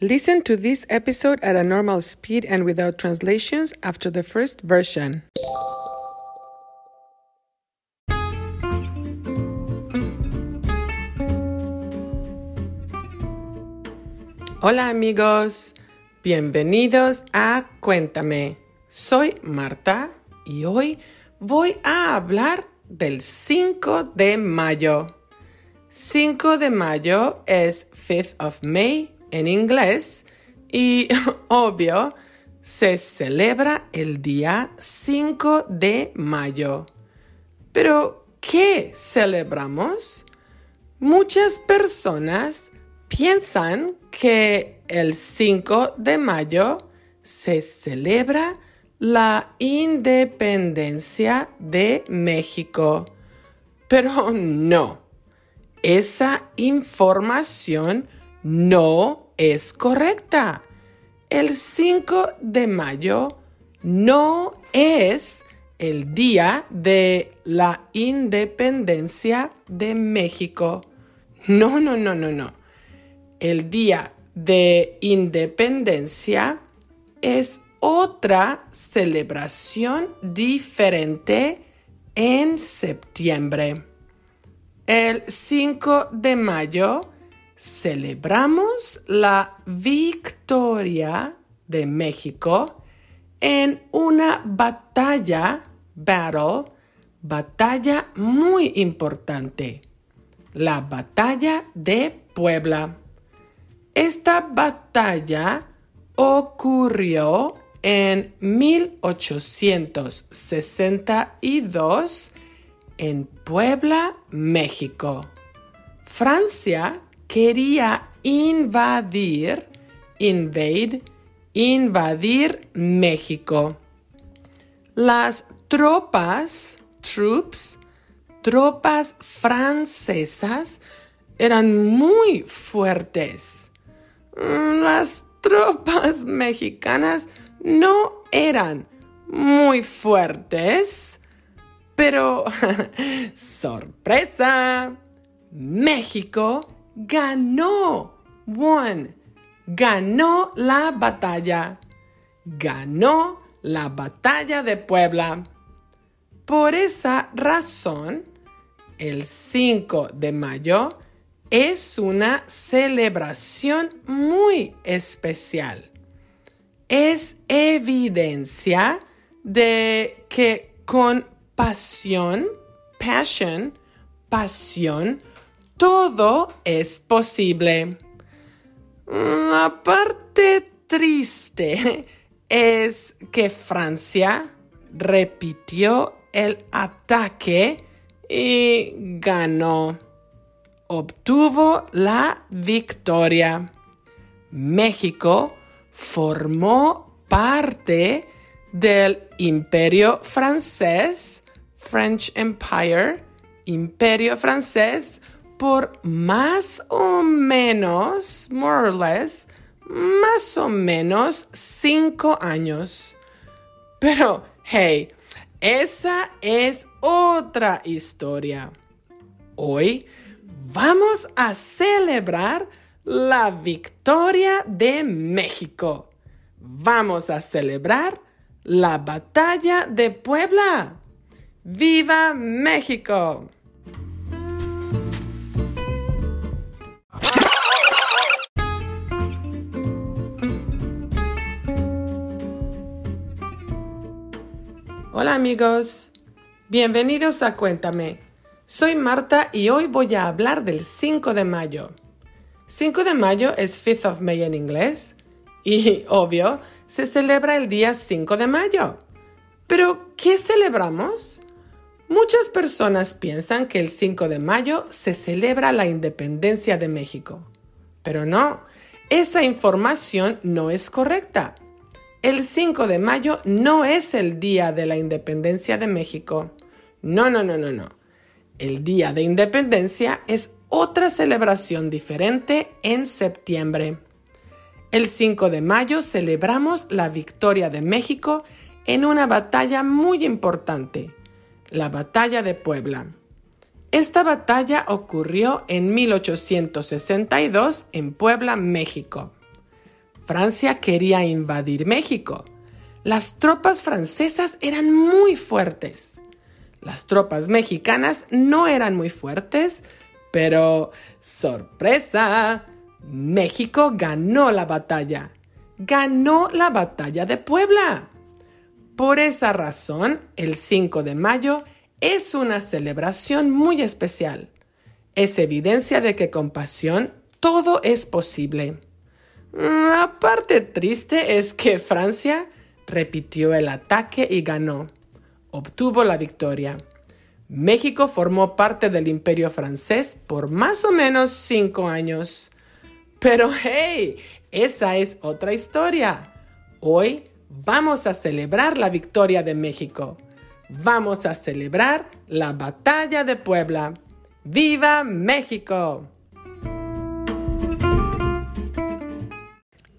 Listen to this episode at a normal speed and without translations after the first version. Hola amigos, bienvenidos a Cuéntame. Soy Marta y hoy voy a hablar del 5 de mayo. 5 de mayo es 5th of May en inglés y obvio se celebra el día 5 de mayo. Pero, ¿qué celebramos? Muchas personas piensan que el 5 de mayo se celebra la independencia de México. Pero no, esa información no es correcta. El 5 de mayo no es el día de la independencia de México. No, no, no, no, no. El día de independencia es otra celebración diferente en septiembre. El 5 de mayo celebramos la victoria de México en una batalla, battle, batalla muy importante, la batalla de Puebla. Esta batalla ocurrió en 1862 en Puebla, México. Francia quería invadir, invade, invadir México. Las tropas, troops, tropas francesas eran muy fuertes. Las tropas mexicanas no eran muy fuertes, pero sorpresa, México ganó, won, ganó la batalla, ganó la batalla de Puebla. Por esa razón, el 5 de mayo es una celebración muy especial. Es evidencia de que con pasión, passion, pasión, todo es posible. La parte triste es que Francia repitió el ataque y ganó. Obtuvo la victoria. México formó parte del imperio francés, French Empire, imperio francés, por más o menos, more or less, más o menos cinco años. Pero, hey, esa es otra historia. Hoy vamos a celebrar la victoria de México. Vamos a celebrar la batalla de Puebla. ¡Viva México! Hola amigos, bienvenidos a Cuéntame. Soy Marta y hoy voy a hablar del 5 de mayo. 5 de mayo es 5th of May en inglés y, obvio, se celebra el día 5 de mayo. Pero, ¿qué celebramos? Muchas personas piensan que el 5 de mayo se celebra la independencia de México. Pero no, esa información no es correcta. El 5 de mayo no es el día de la independencia de México. No, no, no, no, no. El día de independencia es otra celebración diferente en septiembre. El 5 de mayo celebramos la victoria de México en una batalla muy importante, la batalla de Puebla. Esta batalla ocurrió en 1862 en Puebla, México. Francia quería invadir México. Las tropas francesas eran muy fuertes. Las tropas mexicanas no eran muy fuertes, pero sorpresa, México ganó la batalla. Ganó la batalla de Puebla. Por esa razón, el 5 de mayo es una celebración muy especial. Es evidencia de que con pasión todo es posible. La parte triste es que Francia repitió el ataque y ganó. Obtuvo la victoria. México formó parte del imperio francés por más o menos cinco años. Pero hey, esa es otra historia. Hoy vamos a celebrar la victoria de México. Vamos a celebrar la batalla de Puebla. ¡Viva México!